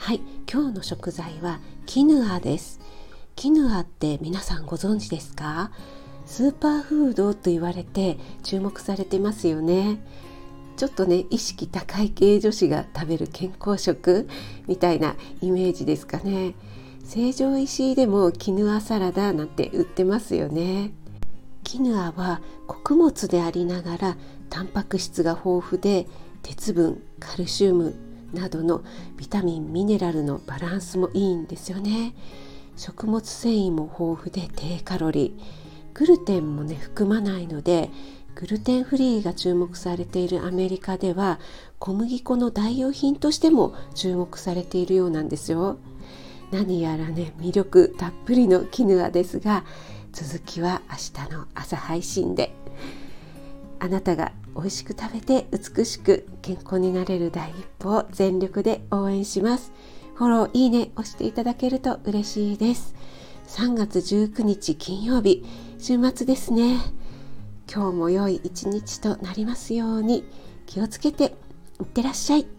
はい今日の食材はキヌアです。キヌアって皆さんご存知ですか？スーパーフードと言われて注目されてますよね。ちょっとね意識高い系女子が食べる健康食みたいなイメージですかね。成城石井でもキヌアサラダなんて売ってますよね。キヌアは穀物でありながらタンパク質が豊富で鉄分カルシウムなどのビタミンミネラルのバランスもいいんですよね。食物繊維も豊富で低カロリー。グルテンもね含まないのでグルテンフリーが注目されているアメリカでは小麦粉の代用品としても注目されているようなんですよ。何やらね魅力たっぷりのキヌアですが続きは明日の朝配信で。あなたが美味しく食べて美しく健康になれる第一歩を全力で応援します。フォローいいね押していただけると嬉しいです。3月19日金曜日週末ですね。今日も良い一日となりますように気をつけていってらっしゃい。